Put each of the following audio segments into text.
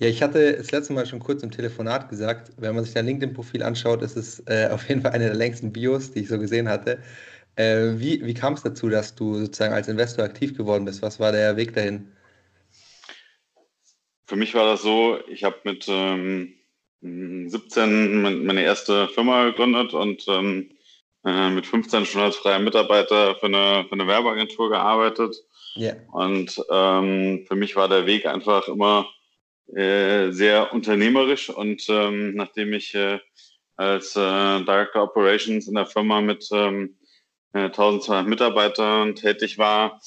Ja, ich hatte das letzte Mal schon kurz im Telefonat gesagt, wenn man sich dein LinkedIn-Profil anschaut, ist es äh, auf jeden Fall eine der längsten Bios, die ich so gesehen hatte. Äh, wie wie kam es dazu, dass du sozusagen als Investor aktiv geworden bist? Was war der Weg dahin? Für mich war das so, ich habe mit ähm, 17 meine erste Firma gegründet und ähm, äh, mit 15 schon als freier Mitarbeiter für eine, für eine Werbeagentur gearbeitet. Yeah. Und ähm, für mich war der Weg einfach immer äh, sehr unternehmerisch und ähm, nachdem ich äh, als äh, Director Operations in der Firma mit ähm, 1200 äh, Mitarbeitern tätig war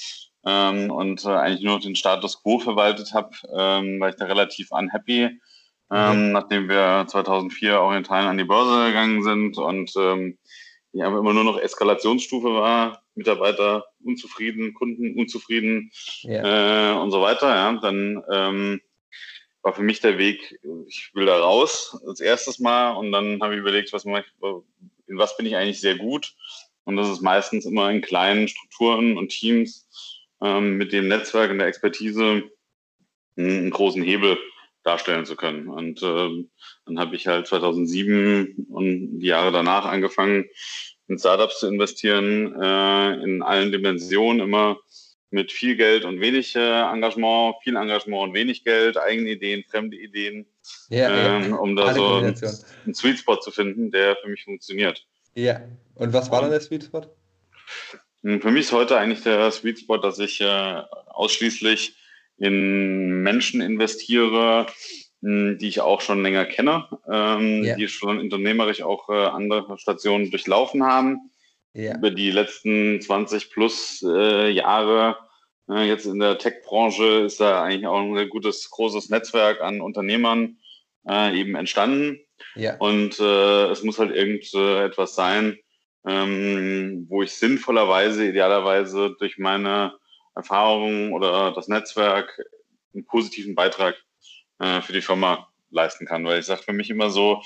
ähm, und äh, eigentlich nur den Status quo verwaltet habe, ähm, war ich da relativ unhappy, ähm, mhm. nachdem wir 2004 oriental an die Börse gegangen sind und ähm, ja, immer nur noch Eskalationsstufe war, Mitarbeiter unzufrieden, Kunden unzufrieden yeah. äh, und so weiter, ja, dann ähm, war für mich der Weg, ich will da raus als erstes Mal und dann habe ich überlegt, was mache ich, in was bin ich eigentlich sehr gut und das ist meistens immer in kleinen Strukturen und Teams ähm, mit dem Netzwerk und der Expertise einen großen Hebel darstellen zu können. Und äh, dann habe ich halt 2007 und die Jahre danach angefangen, in Startups zu investieren, äh, in allen Dimensionen, immer mit viel Geld und wenig äh, Engagement, viel Engagement und wenig Geld, eigene Ideen, fremde Ideen, ja, ähm, ja. um da so einen, einen Sweet Spot zu finden, der für mich funktioniert. Ja, und was war dann der Sweet Spot? Hm, für mich ist heute eigentlich der Sweet Spot, dass ich äh, ausschließlich in Menschen investiere, hm, die ich auch schon länger kenne, ähm, yeah. die schon unternehmerisch auch äh, andere Stationen durchlaufen haben. Yeah. Über die letzten 20 plus äh, Jahre äh, jetzt in der Tech-Branche ist da eigentlich auch ein sehr gutes, großes Netzwerk an Unternehmern äh, eben entstanden. Ja. Und äh, es muss halt irgendetwas sein, ähm, wo ich sinnvollerweise, idealerweise durch meine Erfahrungen oder das Netzwerk einen positiven Beitrag äh, für die Firma leisten kann. Weil ich sage für mich immer so,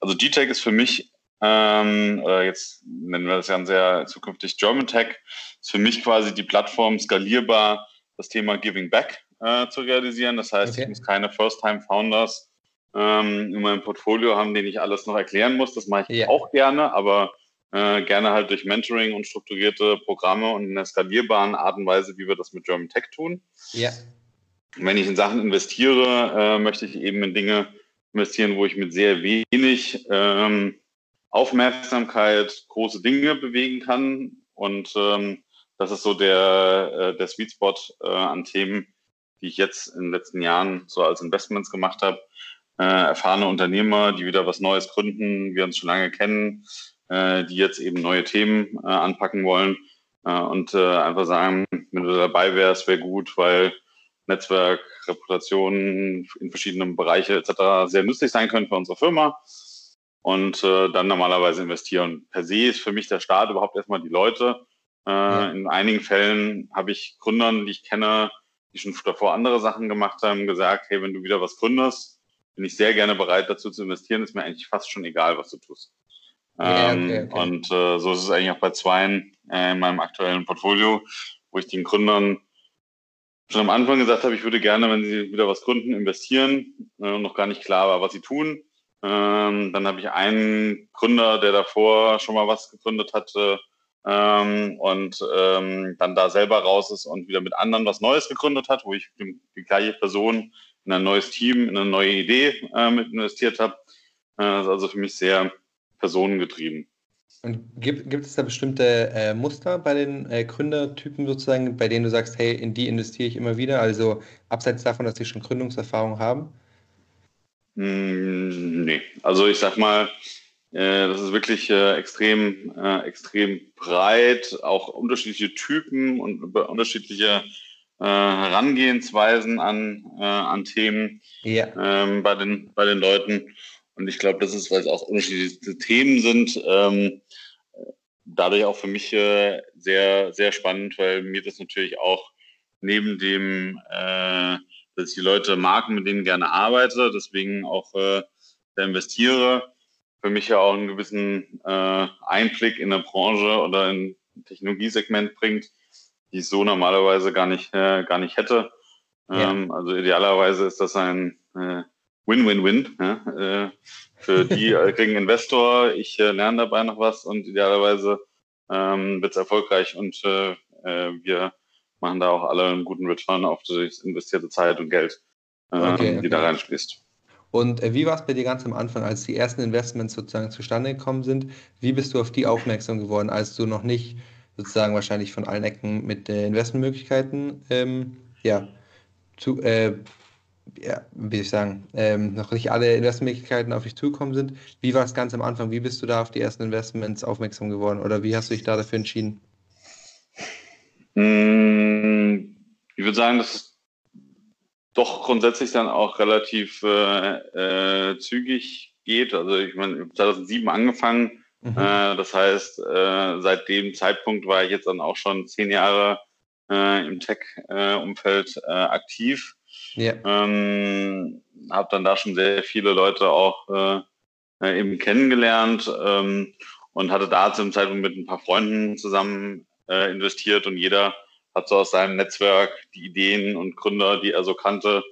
also G-Tech ist für mich, ähm, oder jetzt nennen wir das ja zukünftig German Tech, ist für mich quasi die Plattform skalierbar, das Thema Giving Back äh, zu realisieren. Das heißt, okay. ich muss keine First-Time-Founders ähm, in meinem Portfolio haben, den ich alles noch erklären muss. Das mache ich ja. auch gerne, aber äh, gerne halt durch Mentoring und strukturierte Programme und in einer skalierbaren Art und Weise, wie wir das mit German Tech tun. Ja. Wenn ich in Sachen investiere, äh, möchte ich eben in Dinge investieren, wo ich mit sehr wenig ähm, Aufmerksamkeit große Dinge bewegen kann. Und ähm, das ist so der, äh, der Sweet Spot äh, an Themen, die ich jetzt in den letzten Jahren so als Investments gemacht habe äh, erfahrene Unternehmer, die wieder was Neues gründen, wir uns schon lange kennen, äh, die jetzt eben neue Themen äh, anpacken wollen äh, und äh, einfach sagen, wenn du dabei wärst, wäre gut, weil Netzwerk, Reputation in verschiedenen Bereichen etc. sehr nützlich sein können für unsere Firma und äh, dann normalerweise investieren. Per se ist für mich der Start überhaupt erstmal die Leute. Äh, ja. In einigen Fällen habe ich Gründern, die ich kenne, die schon davor andere Sachen gemacht haben, gesagt, hey, wenn du wieder was gründest, bin ich sehr gerne bereit dazu zu investieren. Ist mir eigentlich fast schon egal, was du tust. Ja, okay, ähm, okay. Und äh, so ist es eigentlich auch bei zweien äh, in meinem aktuellen Portfolio, wo ich den Gründern schon am Anfang gesagt habe, ich würde gerne, wenn sie wieder was gründen, investieren äh, und noch gar nicht klar war, was sie tun. Ähm, dann habe ich einen Gründer, der davor schon mal was gegründet hatte ähm, und ähm, dann da selber raus ist und wieder mit anderen was Neues gegründet hat, wo ich die, die gleiche Person in ein neues Team, in eine neue Idee äh, mit investiert habe. Äh, das ist also für mich sehr personengetrieben. Und gibt, gibt es da bestimmte äh, Muster bei den äh, Gründertypen sozusagen, bei denen du sagst, hey, in die investiere ich immer wieder? Also abseits davon, dass sie schon Gründungserfahrung haben? Mm, nee, also ich sag mal, äh, das ist wirklich äh, extrem, äh, extrem breit, auch unterschiedliche Typen und unterschiedliche äh, Herangehensweisen an, an Themen ja. ähm, bei, den, bei den Leuten. Und ich glaube, das ist, weil es auch unterschiedliche Themen sind, ähm, dadurch auch für mich sehr, sehr spannend, weil mir das natürlich auch neben dem, dass ich die Leute mag, mit denen gerne arbeite, deswegen auch äh, investiere, für mich ja auch einen gewissen äh, Einblick in der Branche oder in ein Technologiesegment bringt, die ich so normalerweise gar nicht, äh, gar nicht hätte. Ja. Ähm, also idealerweise ist das ein äh, Win-Win-Win. Ja? Äh, für die äh, kriegen Investor, ich lerne dabei noch was und idealerweise ähm, wird es erfolgreich und äh, wir machen da auch alle einen guten Return auf die investierte Zeit und Geld, okay, okay. die da reinfließt. Und äh, wie war es bei dir ganz am Anfang, als die ersten Investments sozusagen zustande gekommen sind? Wie bist du auf die aufmerksam geworden, als du noch nicht sozusagen wahrscheinlich von allen Ecken mit äh, Investmentmöglichkeiten ähm, ja, zu, äh, ja, wie ich sagen, ähm, noch nicht alle Investmentmöglichkeiten auf dich zugekommen sind. Wie war es ganz am Anfang? Wie bist du da auf die ersten Investments aufmerksam geworden oder wie hast du dich da dafür entschieden? Hm, ich würde sagen, dass es doch grundsätzlich dann auch relativ äh, äh, zügig geht. Also ich meine, 2007 angefangen. Mhm. Äh, das heißt, äh, seit dem Zeitpunkt war ich jetzt dann auch schon zehn Jahre äh, im Tech-Umfeld äh, aktiv. Ja. Ähm, habe dann da schon sehr viele Leute auch eben kennengelernt ähm, und hatte da zum Zeitpunkt mit ein paar Freunden zusammen investiert und jeder hat so aus seinem Netzwerk die Ideen und Gründer, die er so kannte,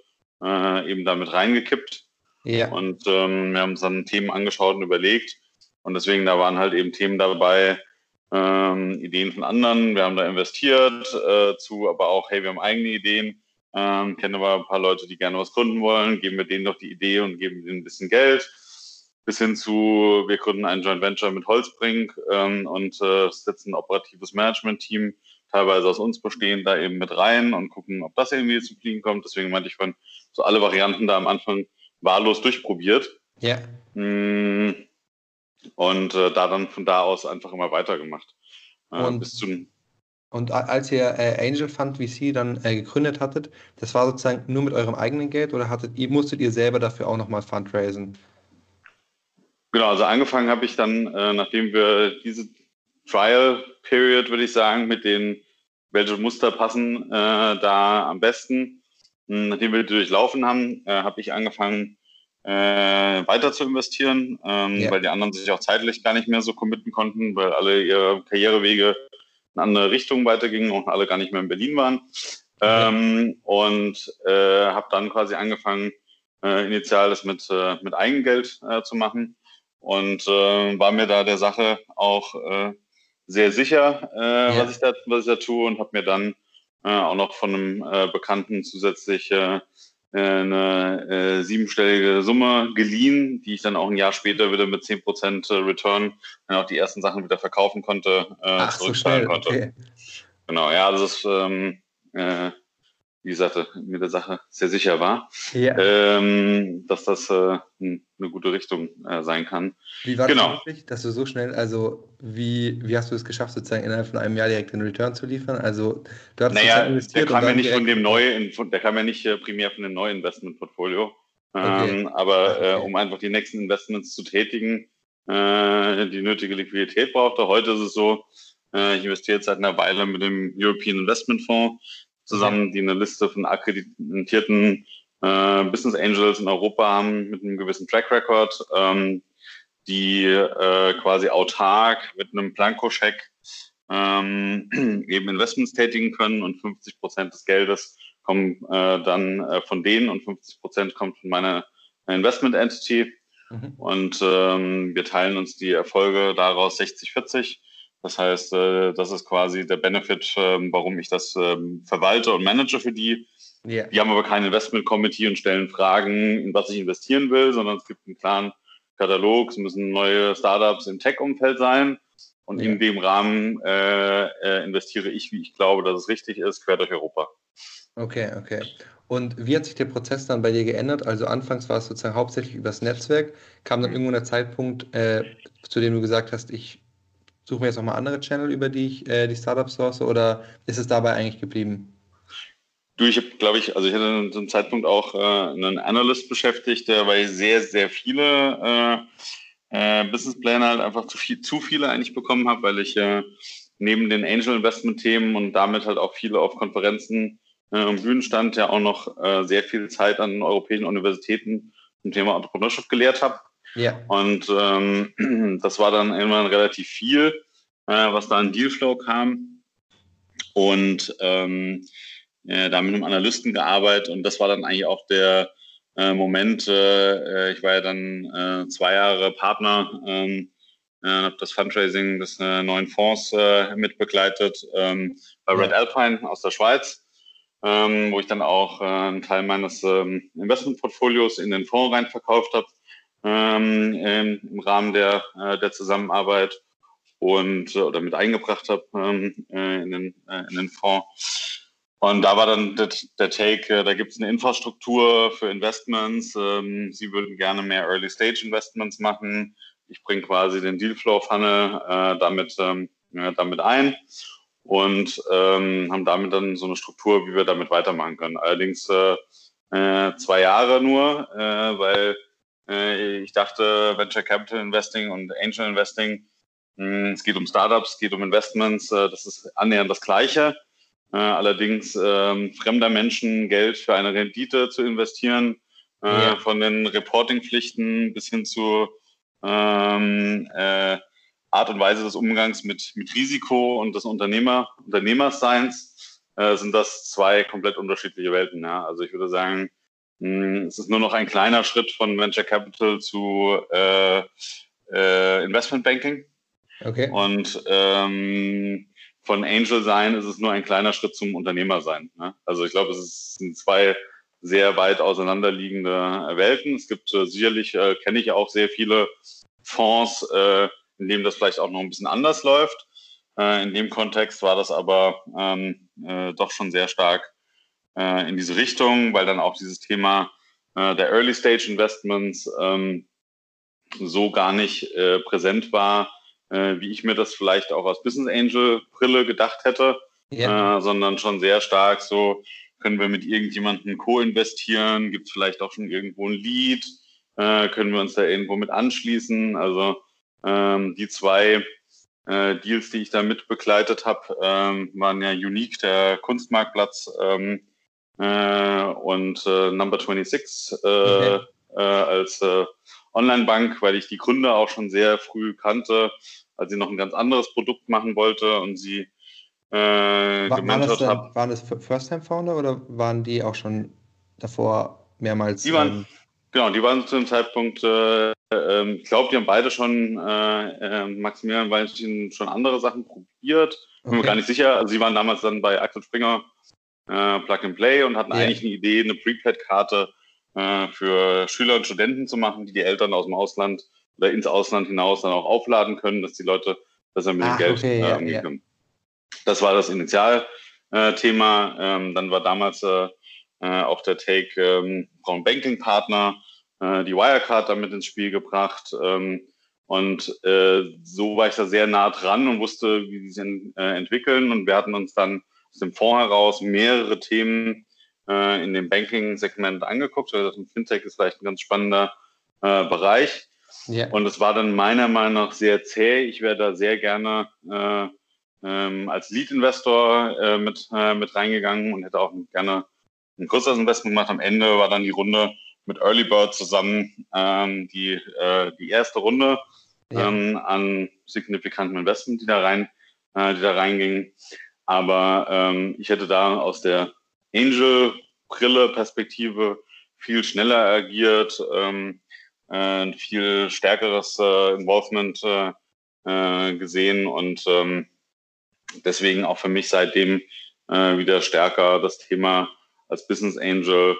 äh, eben damit reingekippt. Ja. Und ähm, wir haben uns dann Themen angeschaut und überlegt. Und deswegen, da waren halt eben Themen dabei, ähm, Ideen von anderen. Wir haben da investiert äh, zu, aber auch, hey, wir haben eigene Ideen. Ähm, kennen aber ein paar Leute, die gerne was gründen wollen, geben wir denen doch die Idee und geben denen ein bisschen Geld. Bis hin zu, wir gründen ein Joint Venture mit Holzbrink ähm, und äh, setzen ein operatives Management-Team teilweise aus uns bestehen, da eben mit rein und gucken, ob das irgendwie zum Fliegen kommt. Deswegen meinte ich, von so alle Varianten da am Anfang wahllos durchprobiert. Ja. Mm, und äh, da dann von da aus einfach immer weitergemacht. Äh, und, bis zum und als ihr äh, Angel Fund VC dann äh, gegründet hattet, das war sozusagen nur mit eurem eigenen Geld oder hattet, ihr, musstet ihr selber dafür auch nochmal Fundraisen? Genau, also angefangen habe ich dann, äh, nachdem wir diese Trial Period, würde ich sagen, mit den, welche Muster passen äh, da am besten. Hm, nachdem wir die durchlaufen haben, äh, habe ich angefangen, äh, weiter zu investieren, ähm, ja. weil die anderen sich auch zeitlich gar nicht mehr so committen konnten, weil alle ihre Karrierewege in andere Richtungen weitergingen und alle gar nicht mehr in Berlin waren. Ähm, und äh, habe dann quasi angefangen, äh, initial das mit, mit Eigengeld zu machen und äh, war mir da der Sache auch äh, sehr sicher, äh, ja. was, ich da, was ich da tue und habe mir dann äh, auch noch von einem äh, Bekannten zusätzlich äh, eine äh, siebenstellige Summe geliehen, die ich dann auch ein Jahr später wieder mit 10% äh, Return dann auch die ersten Sachen wieder verkaufen konnte, äh, Ach, zurückzahlen so konnte. Okay. Genau, ja, das ist ähm, äh, wie gesagt, mir der Sache sehr sicher war, ja. ähm, dass das äh, eine gute Richtung äh, sein kann. Wie war genau. das möglich, dass du so schnell, also wie, wie hast du es geschafft, sozusagen innerhalb von einem Jahr direkt den Return zu liefern? Also du hast naja, investiert. Der kam ja nicht von dem neuen, der kam ja nicht äh, primär von dem neuen Investmentportfolio. Okay. Ähm, aber okay. Äh, um einfach die nächsten Investments zu tätigen, äh, die nötige Liquidität brauchte. Heute ist es so, äh, ich investiere jetzt seit einer Weile mit dem European Investment Fonds zusammen, die eine Liste von akkreditierten äh, Business Angels in Europa haben mit einem gewissen Track Record, ähm, die äh, quasi autark mit einem Plankoscheck ähm, eben Investments tätigen können und 50 Prozent des Geldes kommen äh, dann äh, von denen und 50 Prozent kommt von meiner Investment Entity. Mhm. Und ähm, wir teilen uns die Erfolge daraus 60-40. Das heißt, äh, das ist quasi der Benefit, ähm, warum ich das ähm, verwalte und manage für die. Yeah. Die haben aber kein Investment Committee und stellen Fragen, in was ich investieren will, sondern es gibt einen klaren Katalog. Es müssen neue Startups im Tech-Umfeld sein. Und yeah. in dem Rahmen äh, äh, investiere ich, wie ich glaube, dass es richtig ist, quer durch Europa. Okay, okay. Und wie hat sich der Prozess dann bei dir geändert? Also anfangs war es sozusagen hauptsächlich übers Netzwerk. Kam dann irgendwo der Zeitpunkt, äh, zu dem du gesagt hast, ich suchen wir jetzt nochmal andere Channel, über die ich äh, die Startups source oder ist es dabei eigentlich geblieben? Du, ich habe, glaube ich, also ich hatte zu einem Zeitpunkt auch äh, einen Analyst beschäftigt, der bei sehr, sehr viele äh, äh, Businesspläne halt einfach zu, viel, zu viele eigentlich bekommen habe, weil ich äh, neben den Angel Investment Themen und damit halt auch viele auf Konferenzen äh, und Bühnen stand, ja auch noch äh, sehr viel Zeit an europäischen Universitäten zum Thema Entrepreneurship gelehrt habe. Ja. Und ähm, das war dann irgendwann relativ viel, äh, was da an Dealflow kam. Und ähm, äh, da mit einem Analysten gearbeitet und das war dann eigentlich auch der äh, Moment. Äh, ich war ja dann äh, zwei Jahre Partner, ähm, äh, habe das Fundraising des äh, neuen Fonds mitbegleitet ähm, bei Red ja. Alpine aus der Schweiz. Ähm, wo ich dann auch einen Teil meines ähm, Investmentportfolios in den Fonds rein verkauft habe ähm, im Rahmen der, der Zusammenarbeit und oder mit eingebracht habe ähm, in, den, in den Fonds. Und da war dann der, der Take, äh, da gibt es eine Infrastruktur für Investments. Ähm, Sie würden gerne mehr Early-Stage-Investments machen. Ich bringe quasi den Dealflow-Funnel äh, damit, ähm, ja, damit ein und ähm, haben damit dann so eine Struktur, wie wir damit weitermachen können. Allerdings äh, äh, zwei Jahre nur, äh, weil äh, ich dachte, Venture Capital Investing und Angel Investing, hm, es geht um Startups, es geht um Investments, äh, das ist annähernd das Gleiche. Äh, allerdings ähm, fremder Menschen Geld für eine Rendite zu investieren, äh, ja. von den Reportingpflichten bis hin zu ähm, äh, Art und Weise des Umgangs mit, mit Risiko und des Unternehmer, Unternehmerseins, äh, sind das zwei komplett unterschiedliche Welten. Ja? Also ich würde sagen, es ist nur noch ein kleiner Schritt von Venture Capital zu äh, äh, Investment Banking. Okay. Und ähm, von Angel sein ist es nur ein kleiner Schritt zum Unternehmer sein. Ne? Also ich glaube, es sind zwei sehr weit auseinanderliegende Welten. Es gibt äh, sicherlich, äh, kenne ich auch sehr viele Fonds, äh, in denen das vielleicht auch noch ein bisschen anders läuft. Äh, in dem Kontext war das aber ähm, äh, doch schon sehr stark äh, in diese Richtung, weil dann auch dieses Thema der Early Stage Investments ähm, so gar nicht präsent war, äh, wie ich mir das vielleicht auch aus Business Angel Brille gedacht hätte, ja. äh, sondern schon sehr stark so, können wir mit irgendjemandem co-investieren, gibt es vielleicht auch schon irgendwo ein Lead, äh, können wir uns da irgendwo mit anschließen. Also ähm, die zwei äh, Deals, die ich da mit begleitet habe, ähm, waren ja Unique, der Kunstmarktplatz ähm, äh, und äh, Number 26 äh, okay. äh, als äh, Online-Bank, weil ich die Gründer auch schon sehr früh kannte, als sie noch ein ganz anderes Produkt machen wollte und sie äh, War, gementort habe. Waren das First-Time-Founder oder waren die auch schon davor mehrmals? Die waren, ähm, genau, die waren zu dem Zeitpunkt, äh, äh, ich glaube, die haben beide schon, äh, äh Maximilian Weinstein, schon andere Sachen probiert. Okay. Bin mir gar nicht sicher. Also sie waren damals dann bei Axel Springer äh, Plug and Play und hatten yeah. eigentlich eine Idee, eine Prepaid-Karte äh, für Schüler und Studenten zu machen, die die Eltern aus dem Ausland oder ins Ausland hinaus dann auch aufladen können, dass die Leute besser mit dem Geld okay, äh, ja, ja. Das war das Initialthema. Ähm, dann war damals äh, äh, auch der Take ähm, Braun Banking Partner, äh, die Wirecard damit ins Spiel gebracht. Ähm, und äh, so war ich da sehr nah dran und wusste, wie sie sich äh, entwickeln. Und wir hatten uns dann dem Fonds heraus mehrere Themen äh, in dem Banking-Segment angeguckt. Also Fintech ist vielleicht ein ganz spannender äh, Bereich. Yeah. Und es war dann meiner Meinung nach sehr zäh. Ich wäre da sehr gerne äh, ähm, als Lead-Investor äh, mit, äh, mit reingegangen und hätte auch gerne ein größeres Investment gemacht. Am Ende war dann die Runde mit Early Bird zusammen ähm, die, äh, die erste Runde ja. ähm, an signifikanten Investment, die da rein, äh, die da reingingen. Aber ähm, ich hätte da aus der Angel-Brille-Perspektive viel schneller agiert, ähm, äh, viel stärkeres äh, Involvement äh, äh, gesehen und ähm, deswegen auch für mich seitdem äh, wieder stärker das Thema als Business Angel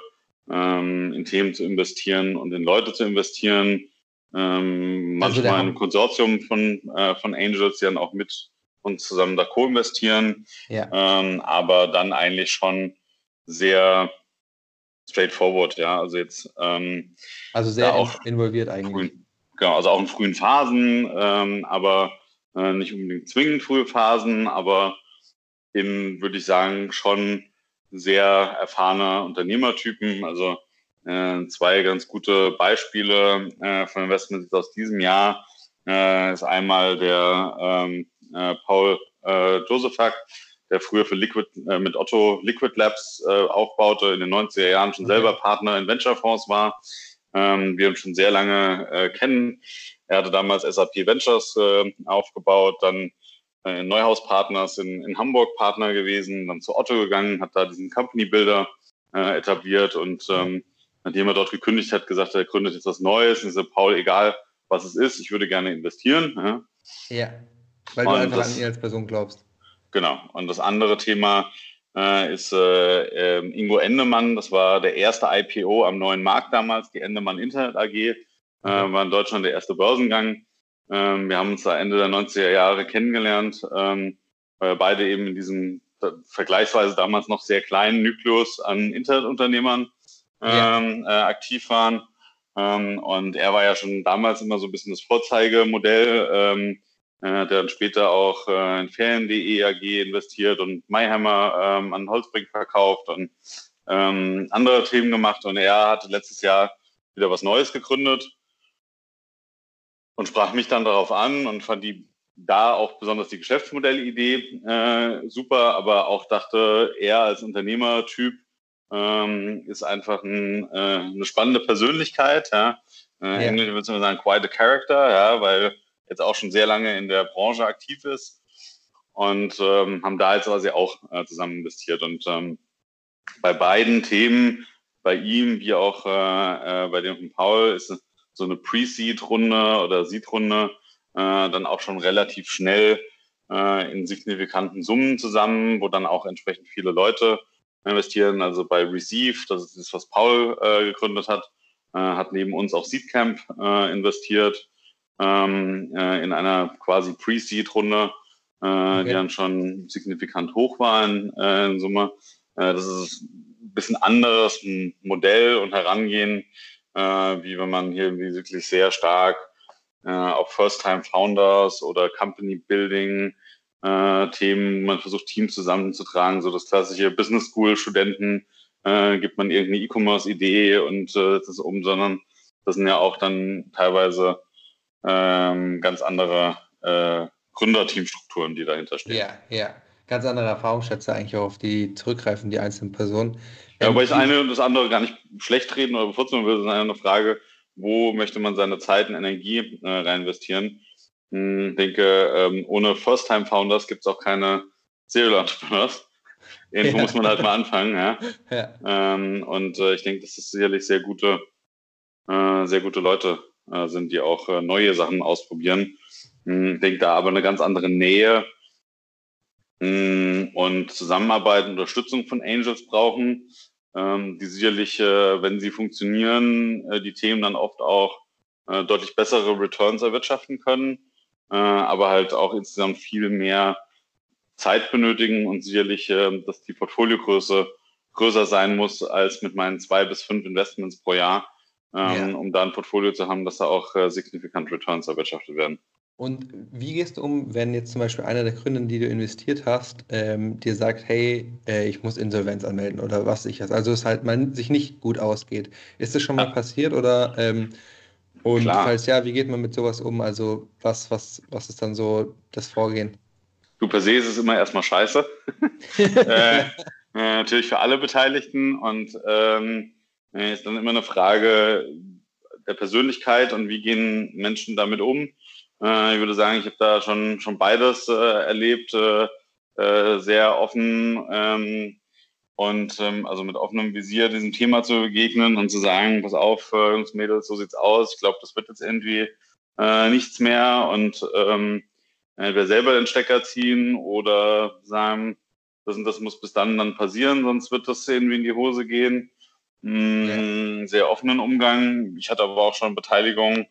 ähm, in Themen zu investieren und in Leute zu investieren. Ähm, also manchmal in einem Konsortium von, äh, von Angels, die dann auch mit uns zusammen da co-investieren, ja. ähm, aber dann eigentlich schon sehr straightforward, ja. Also jetzt ähm, also sehr auch involviert eigentlich. Frühen, genau, also auch in frühen Phasen, ähm, aber äh, nicht unbedingt zwingend frühe Phasen, aber eben würde ich sagen schon sehr erfahrene Unternehmertypen. Also äh, zwei ganz gute Beispiele äh, von Investments aus diesem Jahr äh, ist einmal der ähm, äh, Paul äh, Josephak, der früher für Liquid, äh, mit Otto Liquid Labs äh, aufbaute, in den 90er Jahren schon okay. selber Partner in Venture-Fonds war. Ähm, wir uns schon sehr lange äh, kennen. Er hatte damals SAP Ventures äh, aufgebaut, dann äh, Neuhaus Partners in, in Hamburg Partner gewesen, dann zu Otto gegangen, hat da diesen Company Builder äh, etabliert und ähm, nachdem er dort gekündigt hat, gesagt, er gründet jetzt was Neues. Und ich so, Paul, egal was es ist, ich würde gerne investieren. Ja, ja weil und du einfach das, an ihn als Person glaubst. Genau. Und das andere Thema äh, ist äh, äh, Ingo Endemann. Das war der erste IPO am neuen Markt damals, die Endemann Internet AG. Äh, war in Deutschland der erste Börsengang. Ähm, wir haben uns da Ende der 90er Jahre kennengelernt, ähm, beide eben in diesem vergleichsweise damals noch sehr kleinen Nukleus an Internetunternehmern ähm, ja. äh, aktiv waren. Ähm, und er war ja schon damals immer so ein bisschen das Vorzeigemodell. Ähm, hat dann später auch äh, in Ferien.de AG investiert und Mayhammer ähm, an Holzbrink verkauft und ähm, andere Themen gemacht. Und er hatte letztes Jahr wieder was Neues gegründet und sprach mich dann darauf an und fand die da auch besonders die Geschäftsmodellidee äh, super, aber auch dachte, er als Unternehmertyp ähm, ist einfach ein, äh, eine spannende Persönlichkeit. Ja? Äh, ja. Englisch würde man sagen, quite a character, ja, weil jetzt auch schon sehr lange in der Branche aktiv ist und ähm, haben da jetzt quasi auch äh, zusammen investiert. Und ähm, bei beiden Themen, bei ihm wie auch äh, äh, bei dem von Paul, ist so eine Pre-Seed-Runde oder Seed-Runde äh, dann auch schon relativ schnell äh, in signifikanten Summen zusammen, wo dann auch entsprechend viele Leute investieren. Also bei Receive, das ist das, was Paul äh, gegründet hat, äh, hat neben uns auch Seedcamp äh, investiert ähm, äh, in einer quasi Pre-Seed-Runde, äh, okay. die dann schon signifikant hoch waren äh, in Summe. Äh, das ist ein bisschen anderes Modell und Herangehen, äh, wie wenn man hier wirklich sehr stark äh, auf First-Time-Founders oder Company-Building äh, Themen, man versucht Teams zusammenzutragen, so das klassische Business School Studenten äh, gibt man irgendeine E-Commerce-Idee und äh, setzt es um, sondern das sind ja auch dann teilweise ähm, ganz andere äh, Gründerteamstrukturen, die dahinter stehen. Ja, ja. Ganz andere Erfahrungsschätze eigentlich auch auf die zurückgreifen, die einzelnen Personen. Ja, wobei ich das eine und das andere gar nicht schlecht reden oder bevorzugen würde, sondern eine Frage, wo möchte man seine Zeit und Energie äh, reinvestieren? Ich hm, denke, ähm, ohne First-Time-Founders gibt es auch keine Serial-Entrepreneurs. Irgendwo ja. muss man halt mal anfangen. Ja? ja. Ähm, und äh, ich denke, das sicherlich sehr gute, äh, sehr gute Leute äh, sind, die auch äh, neue Sachen ausprobieren. Hm, ich denke da aber eine ganz andere Nähe hm, und Zusammenarbeit, Unterstützung von Angels brauchen, ähm, die sicherlich, äh, wenn sie funktionieren, äh, die Themen dann oft auch äh, deutlich bessere Returns erwirtschaften können, äh, aber halt auch insgesamt viel mehr Zeit benötigen und sicherlich, äh, dass die Portfoliogröße größer sein muss als mit meinen zwei bis fünf Investments pro Jahr, ähm, ja. um da ein Portfolio zu haben, dass da auch äh, signifikant Returns erwirtschaftet werden. Und wie gehst du um, wenn jetzt zum Beispiel einer der Gründer, die du investiert hast, ähm, dir sagt, hey, äh, ich muss Insolvenz anmelden oder was ich Also es halt man sich nicht gut ausgeht. Ist das schon mal ja. passiert oder ähm, und Klar. falls ja, wie geht man mit sowas um? Also was, was, was ist dann so das Vorgehen? Du per se ist es immer erstmal scheiße. äh, äh, natürlich für alle Beteiligten und ähm, äh, ist dann immer eine Frage der Persönlichkeit und wie gehen Menschen damit um. Äh, ich würde sagen, ich habe da schon, schon beides äh, erlebt, äh, sehr offen ähm, und ähm, also mit offenem Visier diesem Thema zu begegnen und zu sagen, pass auf, Jungs, Mädels, so sieht's aus. Ich glaube, das wird jetzt irgendwie nichts mehr und ähm, entweder selber den Stecker ziehen oder sagen, das und das muss bis dann dann passieren, sonst wird das irgendwie in die Hose gehen. Mm, ja. Sehr offenen Umgang. Ich hatte aber auch schon Beteiligung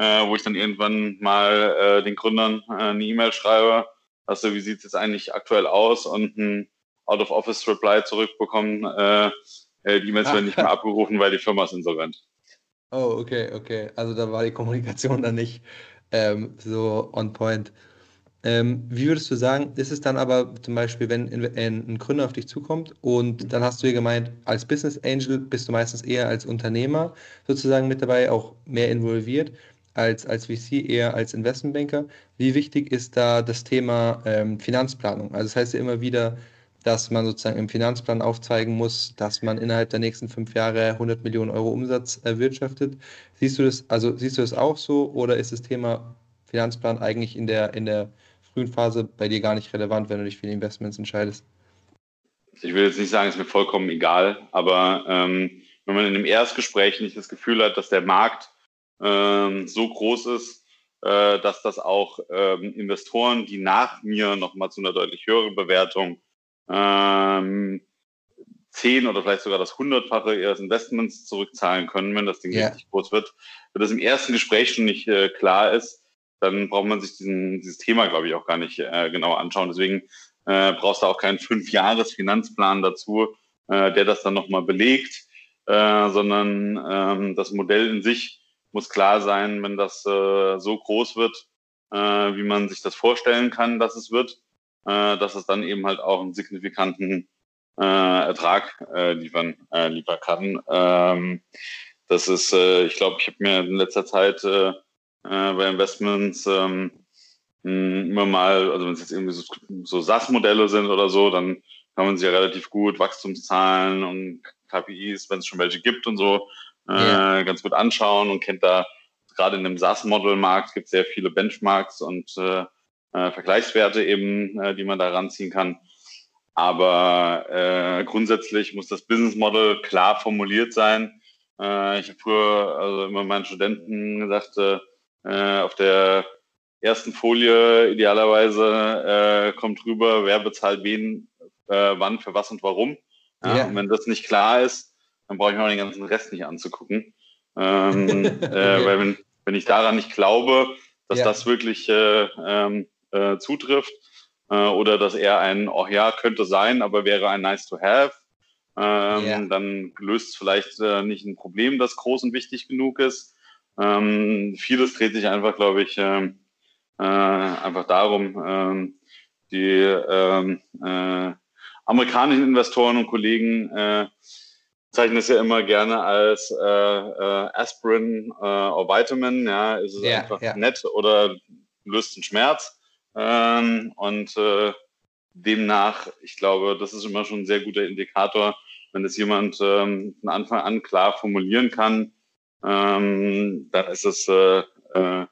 äh, wo ich dann irgendwann mal äh, den Gründern äh, eine E-Mail schreibe, also wie sieht es jetzt eigentlich aktuell aus und ein Out-of-Office-Reply zurückbekommen, äh, äh, die E-Mails werden nicht mehr abgerufen, weil die Firma ist insolvent. Oh, okay, okay. Also da war die Kommunikation dann nicht ähm, so on point. Ähm, wie würdest du sagen, ist es dann aber zum Beispiel, wenn ein Gründer auf dich zukommt und dann hast du ja gemeint, als Business Angel bist du meistens eher als Unternehmer sozusagen mit dabei, auch mehr involviert als, als VC eher als Investmentbanker. Wie wichtig ist da das Thema ähm, Finanzplanung? Also das heißt ja immer wieder, dass man sozusagen im Finanzplan aufzeigen muss, dass man innerhalb der nächsten fünf Jahre 100 Millionen Euro Umsatz erwirtschaftet. Siehst du das, also siehst du das auch so oder ist das Thema Finanzplan eigentlich in der, in der frühen Phase bei dir gar nicht relevant, wenn du dich für die Investments entscheidest? Ich will jetzt nicht sagen, es ist mir vollkommen egal, aber ähm, wenn man in einem Erstgespräch nicht das Gefühl hat, dass der Markt ähm, so groß ist, äh, dass das auch ähm, Investoren, die nach mir nochmal zu einer deutlich höheren Bewertung ähm, zehn oder vielleicht sogar das hundertfache ihres Investments zurückzahlen können, wenn das Ding yeah. richtig groß wird. Wenn das im ersten Gespräch schon nicht äh, klar ist, dann braucht man sich diesen, dieses Thema, glaube ich, auch gar nicht äh, genau anschauen. Deswegen äh, brauchst du auch keinen Fünfjahres-Finanzplan dazu, äh, der das dann nochmal belegt, äh, sondern ähm, das Modell in sich muss klar sein, wenn das äh, so groß wird, äh, wie man sich das vorstellen kann, dass es wird, äh, dass es dann eben halt auch einen signifikanten äh, Ertrag äh, liefern, äh, liefern kann. Ähm, das ist, äh, ich glaube, ich habe mir in letzter Zeit äh, äh, bei Investments ähm, immer mal, also wenn es jetzt irgendwie so, so SaaS-Modelle sind oder so, dann kann man sich ja relativ gut Wachstumszahlen und KPIs, wenn es schon welche gibt und so, äh, ja. ganz gut anschauen und kennt da gerade in dem SaaS-Model-Markt gibt es sehr viele Benchmarks und äh, äh, Vergleichswerte eben, äh, die man da ranziehen kann. Aber äh, grundsätzlich muss das Business Model klar formuliert sein. Äh, ich habe früher also immer meinen Studenten gesagt, äh, auf der ersten Folie idealerweise äh, kommt rüber, wer bezahlt wen, äh, wann, für was und warum. Ja, yeah. Und wenn das nicht klar ist, dann brauche ich mir auch den ganzen Rest nicht anzugucken. Ähm, okay. äh, weil wenn, wenn ich daran nicht glaube, dass yeah. das wirklich äh, ähm, äh, zutrifft, äh, oder dass er ein, oh ja, könnte sein, aber wäre ein nice to have, ähm, yeah. dann löst es vielleicht äh, nicht ein Problem, das groß und wichtig genug ist. Ähm, vieles dreht sich einfach, glaube ich, ähm, äh, einfach darum, ähm, die ähm, äh, amerikanischen Investoren und Kollegen äh, zeichnen es ja immer gerne als äh, äh, Aspirin äh, oder Vitamin. Ja, ist es yeah, einfach yeah. nett oder löst einen Schmerz. Ähm, und demnach, ich glaube, das ist immer schon ein sehr guter Indikator, wenn es jemand ähm, von Anfang an klar formulieren kann, ähm, dann ist es äh, äh,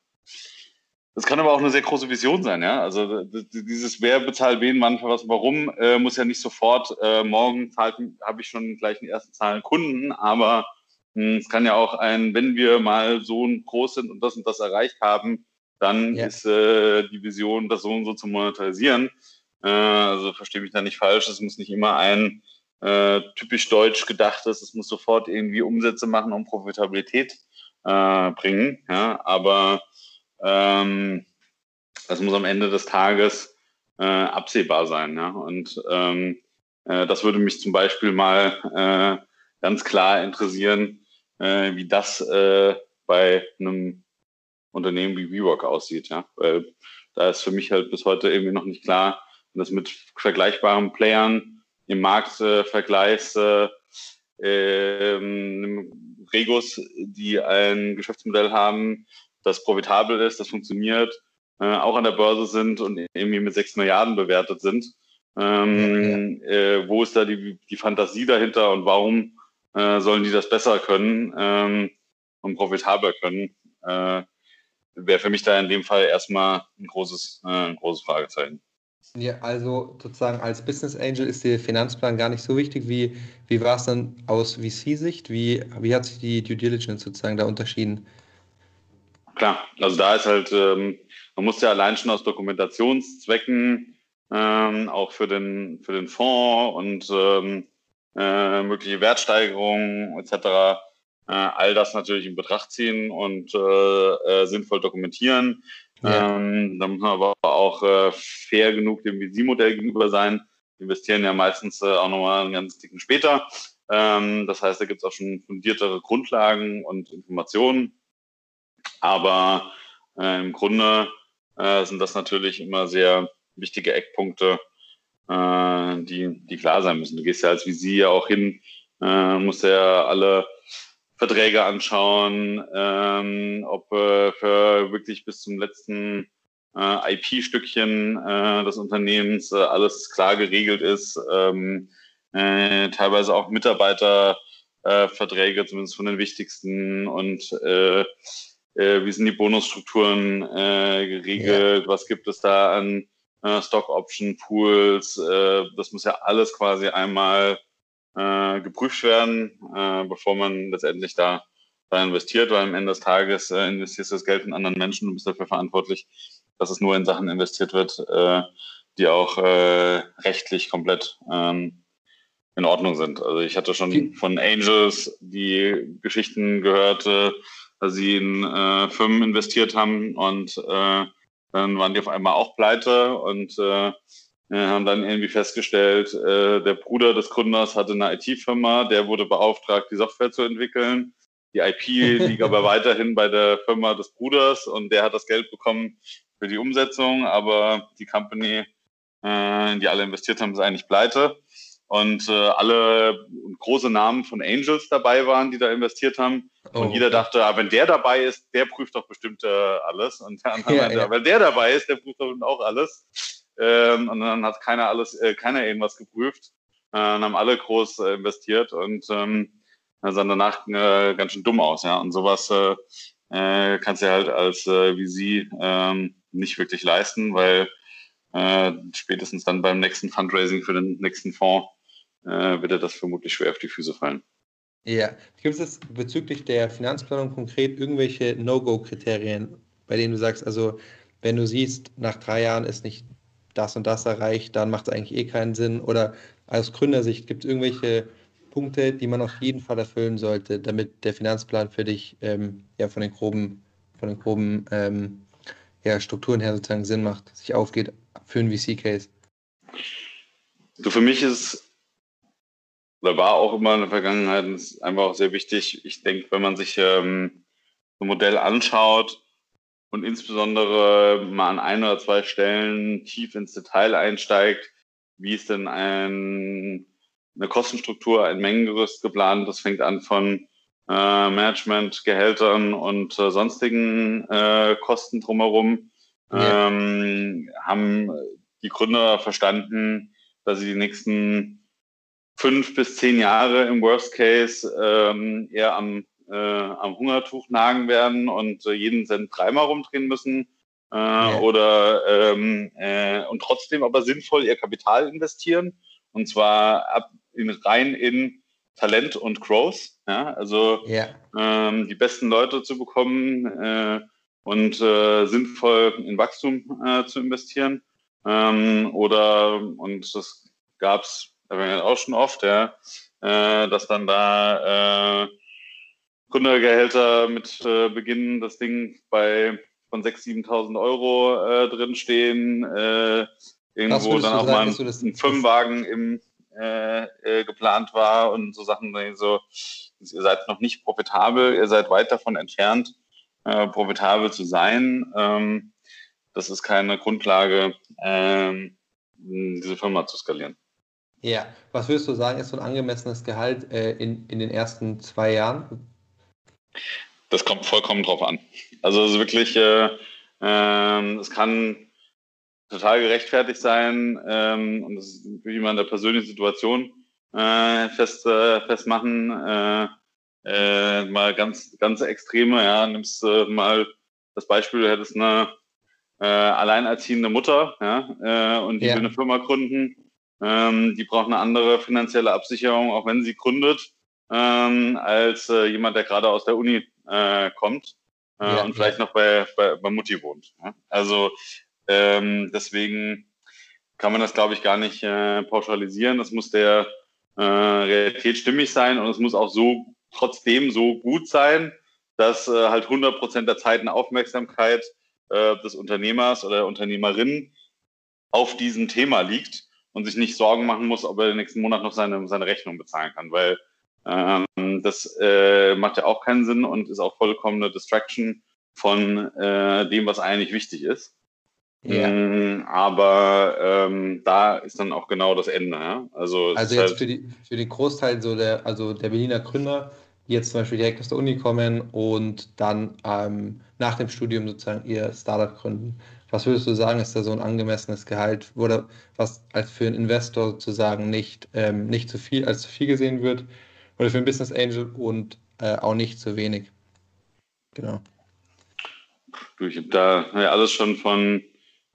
das kann aber auch eine sehr große Vision sein, ja. Also dieses wer bezahlt wen, wann, für was, warum, äh, muss ja nicht sofort äh, morgen habe ich schon gleich einen ersten Zahlen Kunden, aber mh, hm, es kann ja auch ein, wenn wir mal so groß sind und das und das erreicht haben, dann ja. ist äh, die Vision, das so und so zu monetarisieren. Äh, also verstehe mich da nicht falsch, es muss nicht immer ein äh, typisch deutsch gedachtes, es muss sofort irgendwie Umsätze machen und Profitabilität äh, bringen, ja, aber ähm, das muss am Ende des Tages äh, absehbar sein. Ja? Und ähm, äh, das würde mich zum Beispiel mal äh, ganz klar interessieren, äh, wie das äh, bei einem Unternehmen wie WeWork aussieht. Ja? Weil da ist für mich halt bis heute irgendwie noch nicht klar, wenn das mit vergleichbaren Playern im Markt äh, vergleichst, äh, äh, Regos, die ein Geschäftsmodell haben, das profitabel ist, das funktioniert, äh, auch an der Börse sind und irgendwie mit sechs Milliarden bewertet sind. Ähm. Äh, wo ist da die, die Fantasie dahinter und warum äh, sollen die das besser können ähm, und profitabler können? Äh, Wäre für mich da in dem Fall erstmal ein großes, äh, ein großes Fragezeichen. Ja, also sozusagen als Business Angel ist der Finanzplan gar nicht so wichtig. Wie, wie war es dann aus VC-Sicht? Wie, wie hat sich die Due Diligence sozusagen da unterschieden? Klar, also da ist halt, ähm, man muss ja allein schon aus Dokumentationszwecken ähm, auch für den, für den Fonds und ähm, äh, mögliche Wertsteigerungen etc. Äh, all das natürlich in Betracht ziehen und äh, äh, sinnvoll dokumentieren. Ja. Ähm, da muss man aber auch äh, fair genug dem VC-Modell gegenüber sein. Wir investieren ja meistens äh, auch nochmal einen ganz dicken später. Ähm, das heißt, da gibt es auch schon fundiertere Grundlagen und Informationen. Aber äh, im Grunde äh, sind das natürlich immer sehr wichtige Eckpunkte, äh, die, die klar sein müssen. Du gehst ja als Visier ja auch hin, äh, musst ja alle Verträge anschauen, ähm, ob äh, für wirklich bis zum letzten äh, IP-Stückchen äh, des Unternehmens äh, alles klar geregelt ist. Ähm, äh, teilweise auch Mitarbeiterverträge, äh, zumindest von den wichtigsten und äh, äh, wie sind die Bonusstrukturen äh, geregelt, ja. was gibt es da an äh, Stock Option Pools, äh, das muss ja alles quasi einmal äh, geprüft werden, äh, bevor man letztendlich da, da investiert, weil am Ende des Tages äh, investierst du das Geld in anderen Menschen und bist dafür verantwortlich, dass es nur in Sachen investiert wird, äh, die auch äh, rechtlich komplett ähm, in Ordnung sind. Also ich hatte schon von Angels die Geschichten gehört, äh, dass sie in äh, Firmen investiert haben und äh, dann waren die auf einmal auch pleite und äh, haben dann irgendwie festgestellt, äh, der Bruder des Gründers hatte eine IT-Firma, der wurde beauftragt, die Software zu entwickeln. Die IP liegt aber weiterhin bei der Firma des Bruders und der hat das Geld bekommen für die Umsetzung, aber die Company, äh, in die alle investiert haben, ist eigentlich pleite. Und äh, alle große Namen von Angels dabei waren, die da investiert haben. Oh, und jeder dachte, ah, wenn der dabei ist, der prüft doch bestimmt äh, alles. Und der andere ja, meinte, ja. wenn der dabei ist, der prüft doch auch alles. Ähm, und dann hat keiner alles, äh, keiner irgendwas geprüft. Äh, dann haben alle groß äh, investiert und ähm, sah danach äh, ganz schön dumm aus, ja. Und sowas äh, äh, kannst du halt als äh, wie sie ähm, nicht wirklich leisten, weil äh, spätestens dann beim nächsten Fundraising für den nächsten Fonds äh, wird er das vermutlich schwer auf die Füße fallen. Ja, gibt es bezüglich der Finanzplanung konkret irgendwelche No-Go-Kriterien, bei denen du sagst, also wenn du siehst, nach drei Jahren ist nicht das und das erreicht, dann macht es eigentlich eh keinen Sinn? Oder aus Gründersicht gibt es irgendwelche Punkte, die man auf jeden Fall erfüllen sollte, damit der Finanzplan für dich ähm, ja von den groben, von den groben ähm, ja, Strukturen her sozusagen Sinn macht, sich aufgeht für einen VC-Case? Du, für mich ist oder war auch immer in der Vergangenheit einfach auch sehr wichtig. Ich denke, wenn man sich ähm, ein Modell anschaut und insbesondere mal an ein oder zwei Stellen tief ins Detail einsteigt, wie ist denn ein, eine Kostenstruktur, ein Mengengerüst geplant? Das fängt an von äh, Management, Gehältern und äh, sonstigen äh, Kosten drumherum. Ja. Ähm, haben die Gründer verstanden, dass sie die nächsten fünf bis zehn Jahre im Worst Case ähm, eher am, äh, am Hungertuch nagen werden und äh, jeden Cent dreimal rumdrehen müssen. Äh, ja. Oder ähm, äh, und trotzdem aber sinnvoll ihr Kapital investieren. Und zwar ab in, rein in Talent und Growth. Ja? Also ja. Ähm, die besten Leute zu bekommen äh, und äh, sinnvoll in Wachstum äh, zu investieren. Ähm, oder und das gab es auch schon oft, ja, äh, dass dann da äh, Gründergehälter mit äh, Beginn das Ding bei von 6.000, 7.000 Euro äh, drinstehen, äh, irgendwo dann auch sagen, mal ein, ein Firmenwagen im äh, äh, geplant war und so Sachen, so, ihr seid noch nicht profitabel, ihr seid weit davon entfernt, äh, profitabel zu sein. Ähm, das ist keine Grundlage, ähm, diese Firma zu skalieren. Ja, was würdest du sagen, ist so ein angemessenes Gehalt äh, in, in den ersten zwei Jahren? Das kommt vollkommen drauf an. Also es ist wirklich, äh, äh, es kann total gerechtfertigt sein ähm, und das ist natürlich immer in der persönlichen Situation äh, fest, äh, festmachen. Äh, äh, mal ganz, ganz extreme, ja, nimmst äh, mal das Beispiel, du hättest eine äh, alleinerziehende Mutter, ja, äh, und die ja. will eine Firma gründen ähm, die braucht eine andere finanzielle Absicherung, auch wenn sie gründet, ähm, als äh, jemand, der gerade aus der Uni äh, kommt äh, ja, und vielleicht ja. noch bei, bei, bei Mutti wohnt. Ja? Also ähm, deswegen kann man das, glaube ich, gar nicht äh, pauschalisieren. Das muss der äh, Realität stimmig sein und es muss auch so trotzdem so gut sein, dass äh, halt 100 Prozent der Zeit eine Aufmerksamkeit äh, des Unternehmers oder der Unternehmerin auf diesem Thema liegt und sich nicht Sorgen machen muss, ob er den nächsten Monat noch seine, seine Rechnung bezahlen kann, weil ähm, das äh, macht ja auch keinen Sinn und ist auch vollkommene Distraction von äh, dem, was eigentlich wichtig ist. Ja. Mm, aber ähm, da ist dann auch genau das Ende. Ja? Also, also jetzt halt für, die, für den Großteil so der, also der Berliner Gründer, die jetzt zum Beispiel direkt aus der Uni kommen und dann ähm, nach dem Studium sozusagen ihr Startup gründen. Was würdest du sagen, ist da so ein angemessenes Gehalt oder was als für einen Investor sozusagen nicht, ähm, nicht zu viel, als zu viel gesehen wird oder für einen Business Angel und äh, auch nicht zu wenig? Genau. Du, ich habe da ja, alles schon von,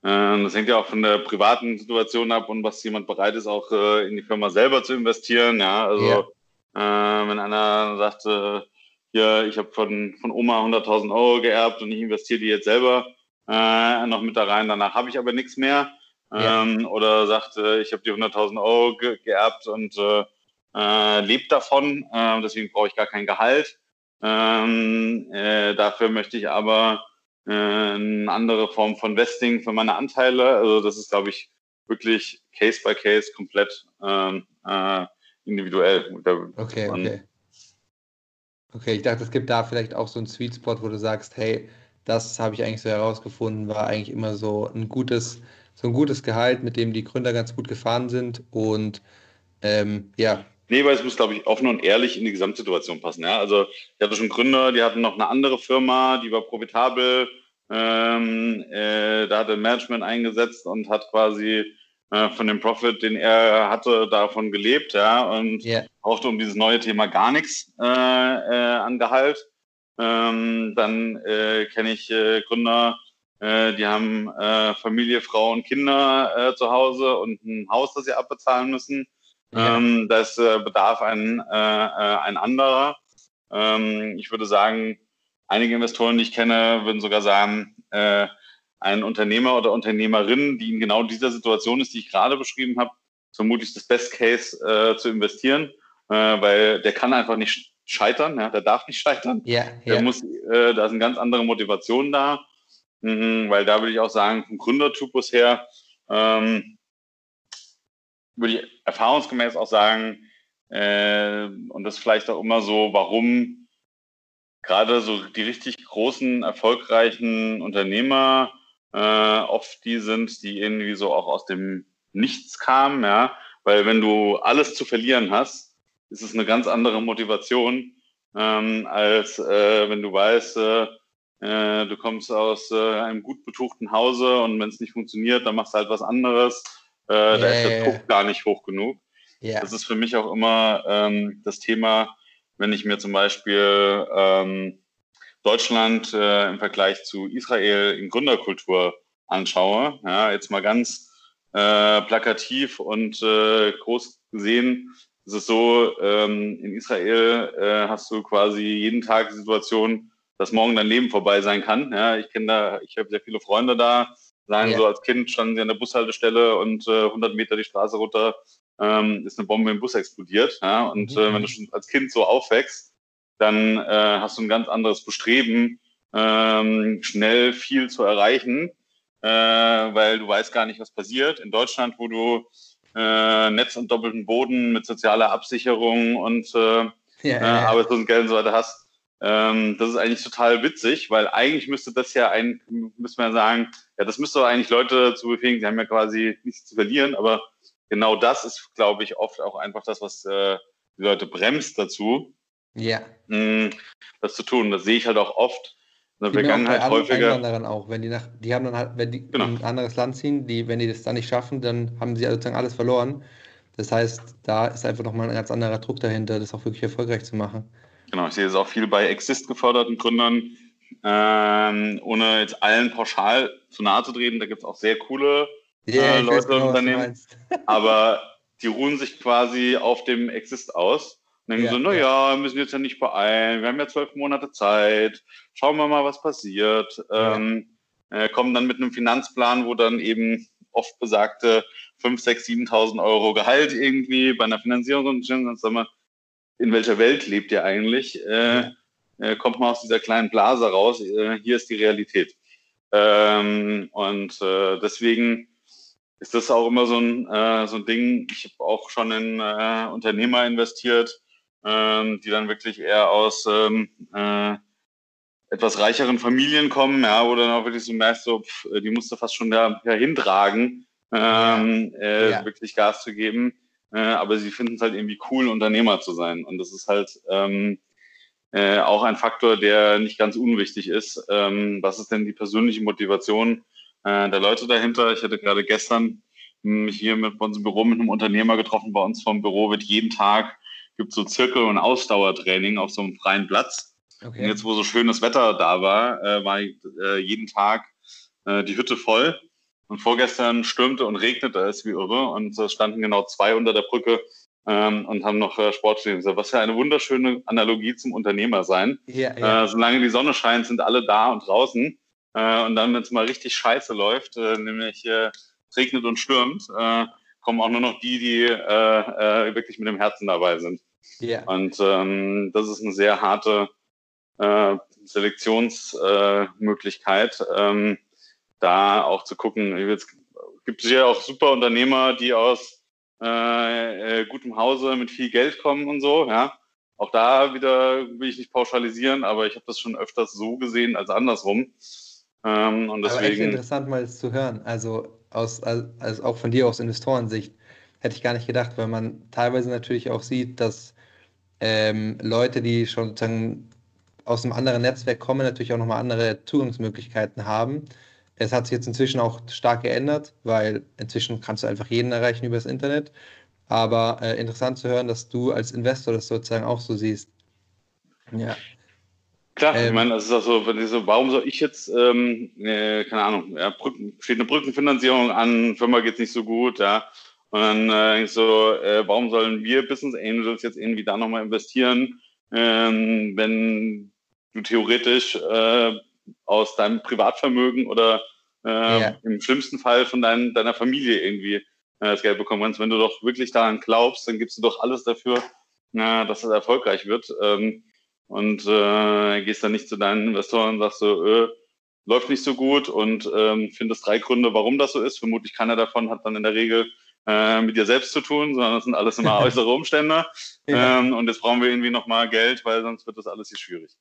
äh, das hängt ja auch von der privaten Situation ab und was jemand bereit ist, auch äh, in die Firma selber zu investieren. Ja, also ja. Äh, wenn einer sagt, äh, hier, ich habe von, von Oma 100.000 Euro geerbt und ich investiere die jetzt selber äh, noch mit da rein, danach habe ich aber nichts mehr. Ja. Ähm, oder sagt, äh, ich habe die 100.000 Euro ge geerbt und äh, äh, lebt davon, äh, deswegen brauche ich gar kein Gehalt. Ähm, äh, dafür möchte ich aber äh, eine andere Form von Vesting für meine Anteile. Also das ist, glaube ich, wirklich Case by Case komplett ähm, äh, individuell. Okay, okay. Okay, ich dachte, es gibt da vielleicht auch so einen Sweet Spot, wo du sagst, hey, das habe ich eigentlich so herausgefunden, war eigentlich immer so ein gutes, so ein gutes Gehalt, mit dem die Gründer ganz gut gefahren sind. Und ähm, ja, Nee, weil es muss, glaube ich, offen und ehrlich in die Gesamtsituation passen. Ja? Also ich hatte schon Gründer, die hatten noch eine andere Firma, die war profitabel. Ähm, äh, da hat er Management eingesetzt und hat quasi äh, von dem Profit, den er hatte, davon gelebt, ja, und yeah. brauchte um dieses neue Thema gar nichts äh, äh an Gehalt. Ähm, dann äh, kenne ich äh, Gründer, die haben Familie, Frau und Kinder zu Hause und ein Haus, das sie abbezahlen müssen ja. Ähm, das äh, bedarf ein, äh, äh, ein anderer. Ähm, ich würde sagen, einige Investoren, die ich kenne, würden sogar sagen, äh, ein Unternehmer oder Unternehmerin, die in genau dieser Situation ist, die ich gerade beschrieben habe, vermutlich das Best Case äh, zu investieren, äh, weil der kann einfach nicht scheitern, ja, der darf nicht scheitern. Ja, ja. Der muss, äh, da sind ganz andere Motivationen da, mhm, weil da würde ich auch sagen, vom Gründertypus her, ähm, würde ich erfahrungsgemäß auch sagen, äh, und das vielleicht auch immer so, warum gerade so die richtig großen, erfolgreichen Unternehmer äh, oft die sind, die irgendwie so auch aus dem Nichts kamen, ja, weil wenn du alles zu verlieren hast, ist es eine ganz andere Motivation, ähm, als äh, wenn du weißt, äh, äh du kommst aus äh, einem gut betuchten Hause und wenn es nicht funktioniert, dann machst du halt was anderes äh, yeah, da ist der Druck gar nicht hoch genug. Yeah. Das ist für mich auch immer ähm, das Thema, wenn ich mir zum Beispiel ähm, Deutschland äh, im Vergleich zu Israel in Gründerkultur anschaue. Ja, jetzt mal ganz äh, plakativ und äh, groß gesehen ist es so, ähm, in Israel äh, hast du quasi jeden Tag die Situation, dass morgen dein Leben vorbei sein kann. Ja, ich kenne da, ich habe sehr viele Freunde da, Sagen ja. so, als Kind standen sie an der Bushaltestelle und äh, 100 Meter die Straße runter ähm, ist eine Bombe im Bus explodiert. Ja? Und mhm. äh, wenn du schon als Kind so aufwächst, dann äh, hast du ein ganz anderes Bestreben, ähm, schnell viel zu erreichen, äh, weil du weißt gar nicht, was passiert. In Deutschland, wo du äh, Netz und doppelten Boden mit sozialer Absicherung und äh, ja, ja, ja. Arbeitslosengeld und so weiter hast, ähm, das ist eigentlich total witzig, weil eigentlich müsste das ja ein, müsste man ja sagen, ja, das müsste eigentlich Leute zu befähigen, die haben ja quasi nichts zu verlieren, aber genau das ist, glaube ich, oft auch einfach das, was äh, die Leute bremst dazu, ja. mh, hm, das zu tun. Das sehe ich halt auch oft in der Vergangenheit auch häufiger. Einwanderern auch, wenn die nach, die haben dann halt, wenn die genau. in ein anderes Land ziehen, die, wenn die das dann nicht schaffen, dann haben sie sozusagen alles verloren. Das heißt, da ist einfach nochmal ein ganz anderer Druck dahinter, das auch wirklich erfolgreich zu machen. Genau, ich sehe es auch viel bei Exist geförderten Gründern, ähm, ohne jetzt allen pauschal zu nahe zu treten. Da gibt es auch sehr coole yeah, äh, Leute genau, Unternehmen. Aber die ruhen sich quasi auf dem Exist aus. Und denken ja, so, naja, ja. wir müssen jetzt ja nicht beeilen, wir haben ja zwölf Monate Zeit, schauen wir mal, was passiert. Ja. Ähm, äh, kommen dann mit einem Finanzplan, wo dann eben oft besagte 5, 6, 7.000 Euro Gehalt irgendwie bei einer Finanzierung und dann sagen wir, in welcher Welt lebt ihr eigentlich? Äh, äh, kommt mal aus dieser kleinen Blase raus. Äh, hier ist die Realität. Ähm, und äh, deswegen ist das auch immer so ein, äh, so ein Ding. Ich habe auch schon in äh, Unternehmer investiert, ähm, die dann wirklich eher aus ähm, etwas reicheren Familien kommen, ja, wo dann auch wirklich so merkst, so, pff, die musst du fast schon da, dahin tragen, ähm, ja. wirklich Gas zu geben äh, aber sie finden es halt irgendwie cool, Unternehmer zu sein. Und das ist halt ähm, äh, auch ein Faktor, der nicht ganz unwichtig ist. Ähm, was ist denn die persönliche Motivation äh, der Leute dahinter? Ich hatte gerade gestern mich hier mit bei uns im Büro mit einem Unternehmer getroffen. Bei uns vom Büro wird jeden Tag gibt so Zirkel- und Ausdauertraining auf so einem freien Platz. Okay. Und jetzt, wo so schönes Wetter da war, äh, war äh, jeden Tag äh, die Hütte voll. Und vorgestern stürmte und regnete es wie irre. Und es standen genau zwei unter der Brücke ähm, und haben noch äh, Sport stehen. Was ja eine wunderschöne Analogie zum Unternehmer sein. Ja, ja. Äh, solange die Sonne scheint, sind alle da und draußen. Äh, und dann, wenn es mal richtig scheiße läuft, äh, nämlich äh, regnet und stürmt, äh, kommen auch nur noch die, die äh, äh, wirklich mit dem Herzen dabei sind. Ja. Und ähm, das ist eine sehr harte äh, Selektionsmöglichkeit, äh, ähm, da auch zu gucken. Es gibt sicher auch super Unternehmer, die aus äh, äh, gutem Hause mit viel Geld kommen und so, ja. Auch da wieder will ich nicht pauschalisieren, aber ich habe das schon öfters so gesehen als andersrum. Ähm, und deswegen, aber echt interessant mal zu hören. Also aus, also auch von dir aus Investorensicht hätte ich gar nicht gedacht, weil man teilweise natürlich auch sieht, dass ähm, Leute, die schon sozusagen aus einem anderen Netzwerk kommen, natürlich auch nochmal andere Zugangsmöglichkeiten haben. Es hat sich jetzt inzwischen auch stark geändert, weil inzwischen kannst du einfach jeden erreichen über das Internet. Aber äh, interessant zu hören, dass du als Investor das sozusagen auch so siehst. Ja. Klar, ähm, ich meine, das ist auch so, wenn ich so, warum soll ich jetzt, ähm, äh, keine Ahnung, ja, Brücken, steht eine Brückenfinanzierung an, Firma geht es nicht so gut, ja. Und dann äh, so, äh, warum sollen wir Business Angels jetzt irgendwie da nochmal investieren, ähm, wenn du theoretisch äh, aus deinem Privatvermögen oder äh, ja. im schlimmsten Fall von dein, deiner Familie irgendwie äh, das Geld bekommen kannst. Wenn du doch wirklich daran glaubst, dann gibst du doch alles dafür, äh, dass das erfolgreich wird. Ähm, und äh, gehst dann nicht zu deinen Investoren und sagst so, äh, läuft nicht so gut und ähm, findest drei Gründe, warum das so ist. Vermutlich keiner davon hat dann in der Regel äh, mit dir selbst zu tun, sondern das sind alles immer äußere Umstände. ja. ähm, und jetzt brauchen wir irgendwie nochmal Geld, weil sonst wird das alles hier schwierig.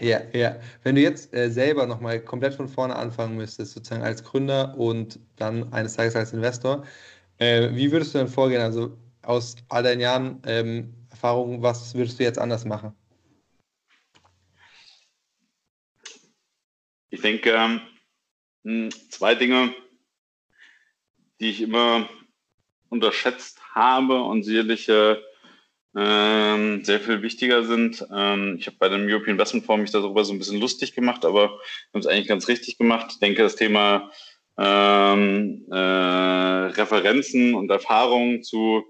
Ja, ja. Wenn du jetzt äh, selber nochmal komplett von vorne anfangen müsstest, sozusagen als Gründer und dann eines Tages als Investor, äh, wie würdest du dann vorgehen? Also aus all deinen Jahren ähm, Erfahrung, was würdest du jetzt anders machen? Ich denke, ähm, zwei Dinge, die ich immer unterschätzt habe und sicherlich äh, ähm, sehr viel wichtiger sind. Ähm, ich habe bei dem European Investment Forum mich darüber so ein bisschen lustig gemacht, aber wir haben es eigentlich ganz richtig gemacht. Ich denke, das Thema ähm, äh, Referenzen und Erfahrungen zu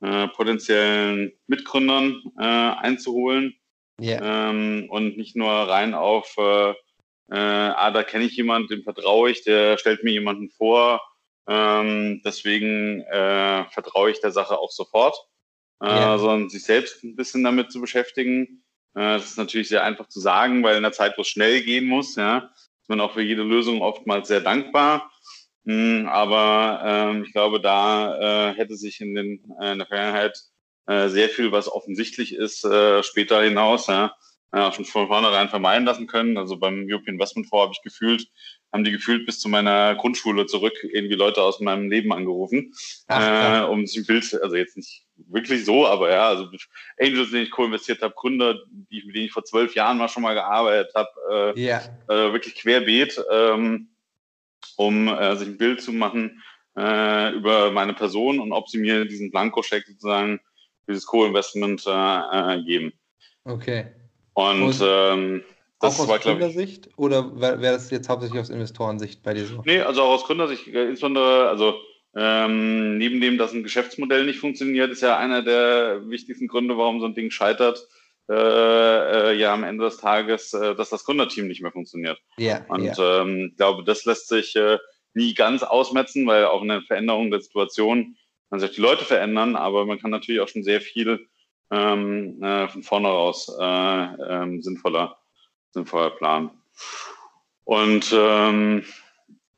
äh, potenziellen Mitgründern äh, einzuholen yeah. ähm, und nicht nur rein auf, äh, äh, ah, da kenne ich jemanden, dem vertraue ich, der stellt mir jemanden vor, ähm, deswegen äh, vertraue ich der Sache auch sofort ja. äh, sondern sich selbst ein bisschen damit zu beschäftigen. Äh, das ist natürlich sehr einfach zu sagen, weil in einer Zeit, wo es schnell gehen muss, ja, ist man auch für jede Lösung oftmals sehr dankbar. Hm, aber ähm, ich glaube, da äh, hätte sich in, den, äh, in der Vergangenheit äh, sehr viel, was offensichtlich ist, äh, später hinaus, ja, äh, schon von vornherein vermeiden lassen können. Also beim European Investment Fonds habe ich gefühlt haben die gefühlt bis zu meiner Grundschule zurück irgendwie Leute aus meinem Leben angerufen, Ach, äh, um sich ein Bild, also jetzt nicht wirklich so, aber ja, also Angels, den ich co-investiert habe, Gründer, die, mit denen ich vor zwölf Jahren mal schon mal gearbeitet habe, äh, yeah. äh, wirklich querbeet, ähm, um äh, sich ein Bild zu machen äh, über meine Person und ob sie mir diesen Blankoscheck sozusagen dieses Co-Investment äh, geben. Okay. Und, und ähm, das auch aus war, Gründersicht oder wäre das jetzt hauptsächlich aus Investorensicht bei dir so? Nee, also auch aus Gründersicht, äh, insbesondere, also ähm, neben dem, dass ein Geschäftsmodell nicht funktioniert, ist ja einer der wichtigsten Gründe, warum so ein Ding scheitert, äh, äh, ja am Ende des Tages, äh, dass das Gründerteam nicht mehr funktioniert. Ja. Und ja. Ähm, ich glaube, das lässt sich äh, nie ganz ausmetzen, weil auch eine Veränderung der Situation kann sich die Leute verändern, aber man kann natürlich auch schon sehr viel ähm, äh, von vorne raus ähm, sinnvoller sinnvoller Plan. Und ähm,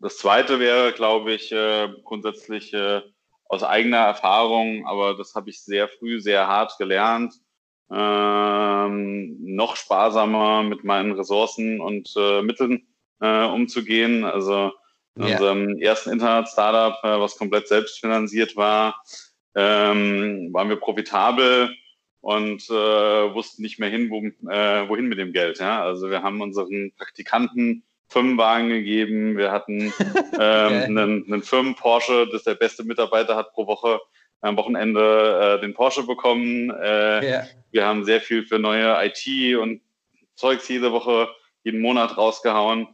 das Zweite wäre, glaube ich, äh, grundsätzlich äh, aus eigener Erfahrung, aber das habe ich sehr früh, sehr hart gelernt, ähm, noch sparsamer mit meinen Ressourcen und äh, Mitteln äh, umzugehen. Also in ja. unserem ersten Internet-Startup, äh, was komplett selbstfinanziert war, ähm, waren wir profitabel und äh, wussten nicht mehr hin, wo, äh, wohin mit dem Geld. Ja? Also wir haben unseren Praktikanten Firmenwagen gegeben, wir hatten ähm, einen, einen Firmen-Porsche, das der beste Mitarbeiter hat pro Woche am Wochenende äh, den Porsche bekommen. Äh, ja. Wir haben sehr viel für neue IT und Zeugs jede Woche, jeden Monat rausgehauen.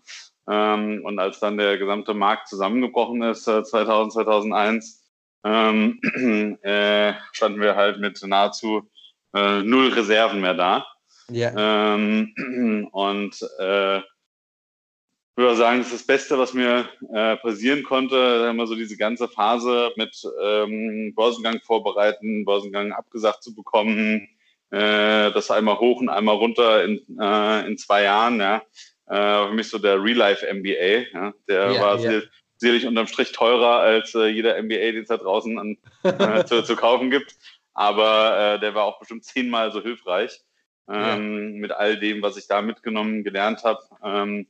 Ähm, und als dann der gesamte Markt zusammengebrochen ist, äh, 2000, 2001, ähm, äh, standen wir halt mit nahezu äh, null Reserven mehr da. Ja. Ähm, und äh, ich würde sagen, das ist das Beste, was mir äh, passieren konnte, immer so diese ganze Phase mit ähm, Börsengang vorbereiten, Börsengang abgesagt zu bekommen, äh, das einmal hoch und einmal runter in, äh, in zwei Jahren, ja. Äh, für mich so der Real-Life-MBA, ja. Der ja, war ja. sicherlich unterm Strich teurer als äh, jeder MBA, den es da draußen an, äh, zu, zu kaufen gibt. Aber äh, der war auch bestimmt zehnmal so hilfreich ähm, mit all dem, was ich da mitgenommen, gelernt habe. Ähm,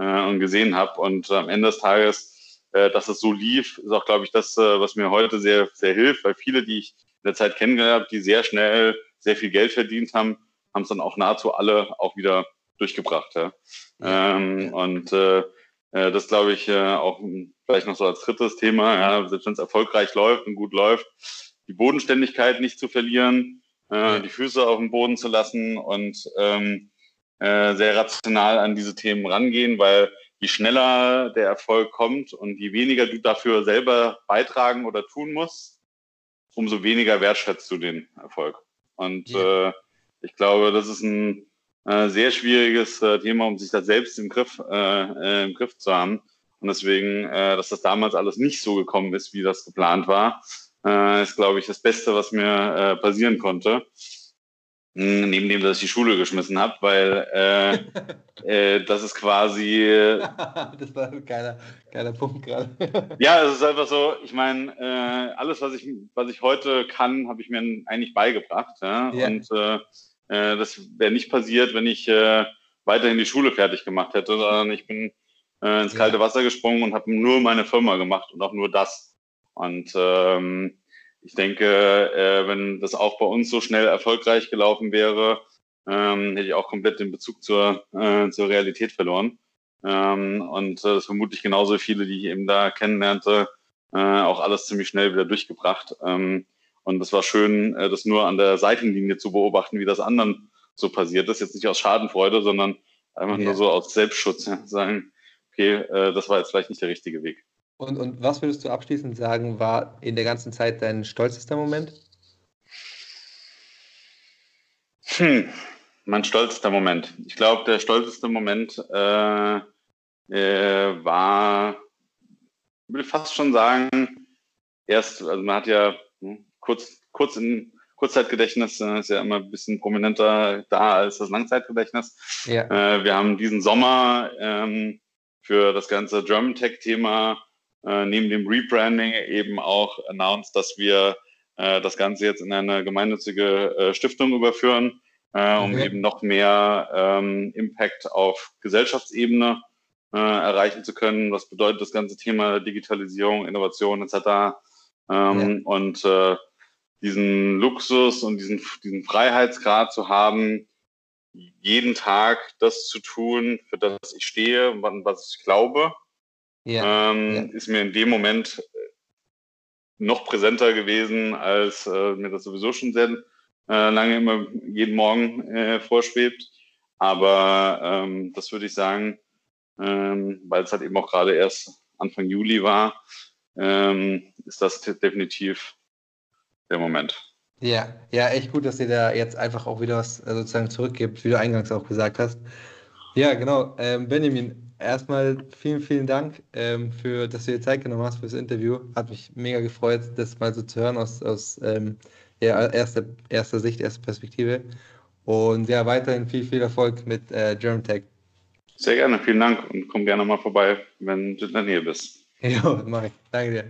äh, und gesehen habe. Und am Ende des Tages, äh, dass es so lief, ist auch, glaube ich, das, äh, was mir heute sehr, sehr hilft, weil viele, die ich in der Zeit kennengelernt habe, die sehr schnell sehr viel Geld verdient haben, haben es dann auch nahezu alle auch wieder durchgebracht. Ja. Ähm, und äh, äh, das glaube ich äh, auch vielleicht noch so als drittes Thema, ja, selbst wenn es erfolgreich läuft und gut läuft, die Bodenständigkeit nicht zu verlieren, äh, die Füße auf dem Boden zu lassen und ähm, äh, sehr rational an diese Themen rangehen, weil je schneller der Erfolg kommt und je weniger du dafür selber beitragen oder tun musst, umso weniger wertschätzt du den Erfolg. Und ja. äh, ich glaube, das ist ein äh, sehr schwieriges äh, Thema, um sich das selbst im Griff, äh, äh im Griff zu haben. Und deswegen, äh, dass das damals alles nicht so gekommen ist, wie das geplant war, äh, ist, glaube ich, das Beste, was mir äh, passieren konnte. Hm, neben dem, dass ich die Schule geschmissen habe, weil äh, äh, das ist quasi. das war ein geiler, geiler Punkt gerade. ja, es ist einfach so, ich meine, äh, alles, was ich, was ich heute kann, habe ich mir eigentlich beigebracht. Ja? Yeah. Und äh, äh, das wäre nicht passiert, wenn ich äh, weiterhin die Schule fertig gemacht hätte, sondern ich bin äh, ins kalte. Wasser gesprungen und habe nur meine Firma gemacht und auch nur das. Und ähm, ich denke, äh, wenn das auch bei uns so schnell erfolgreich gelaufen wäre, ähm, hätte ich auch komplett den Bezug zur, äh, zur Realität verloren. Ähm, und äh, vermutlich genauso viele, die ich eben da kennenlernte, äh, auch alles ziemlich schnell wieder durchgebracht. Ähm, und es war schön, äh, das nur an der Seitenlinie zu beobachten, wie das anderen so passiert ist. Jetzt nicht aus Schadenfreude, sondern einfach ja. nur so aus Selbstschutz. Ja, sagen, okay, äh, das war jetzt vielleicht nicht der richtige Weg. Und, und was würdest du abschließend sagen, war in der ganzen Zeit dein stolzester Moment? Hm, mein stolzester Moment. Ich glaube, der stolzeste Moment äh, äh, war, ich würde fast schon sagen, erst, also man hat ja hm, kurz, kurz in Kurzzeitgedächtnis äh, ist ja immer ein bisschen prominenter da als das Langzeitgedächtnis. Ja. Äh, wir haben diesen Sommer ähm, für das ganze German Tech-Thema äh, neben dem Rebranding eben auch announced, dass wir äh, das Ganze jetzt in eine gemeinnützige äh, Stiftung überführen, äh, um okay. eben noch mehr ähm, Impact auf Gesellschaftsebene äh, erreichen zu können. Was bedeutet das ganze Thema Digitalisierung, Innovation etc. Ähm, ja. Und äh, diesen Luxus und diesen, diesen Freiheitsgrad zu haben, jeden Tag das zu tun, für das ich stehe und was ich glaube ja, ähm, ja. ist mir in dem Moment äh, noch präsenter gewesen, als äh, mir das sowieso schon sehr äh, lange immer jeden Morgen äh, vorschwebt. Aber ähm, das würde ich sagen, ähm, weil es halt eben auch gerade erst Anfang Juli war, ähm, ist das definitiv der Moment. Ja, ja, echt gut, dass ihr da jetzt einfach auch wieder was äh, sozusagen zurückgibt, wie du eingangs auch gesagt hast. Ja, genau. Ähm, Benjamin, erstmal vielen, vielen Dank, ähm, für, dass du dir Zeit genommen hast für das Interview. Hat mich mega gefreut, das mal so zu hören aus, aus ähm, ja, erster, erster Sicht, erster Perspektive. Und ja, weiterhin viel, viel Erfolg mit äh, German Tech. Sehr gerne, vielen Dank und komm gerne mal vorbei, wenn du in der Nähe bist. Ja, mach ich. Danke dir.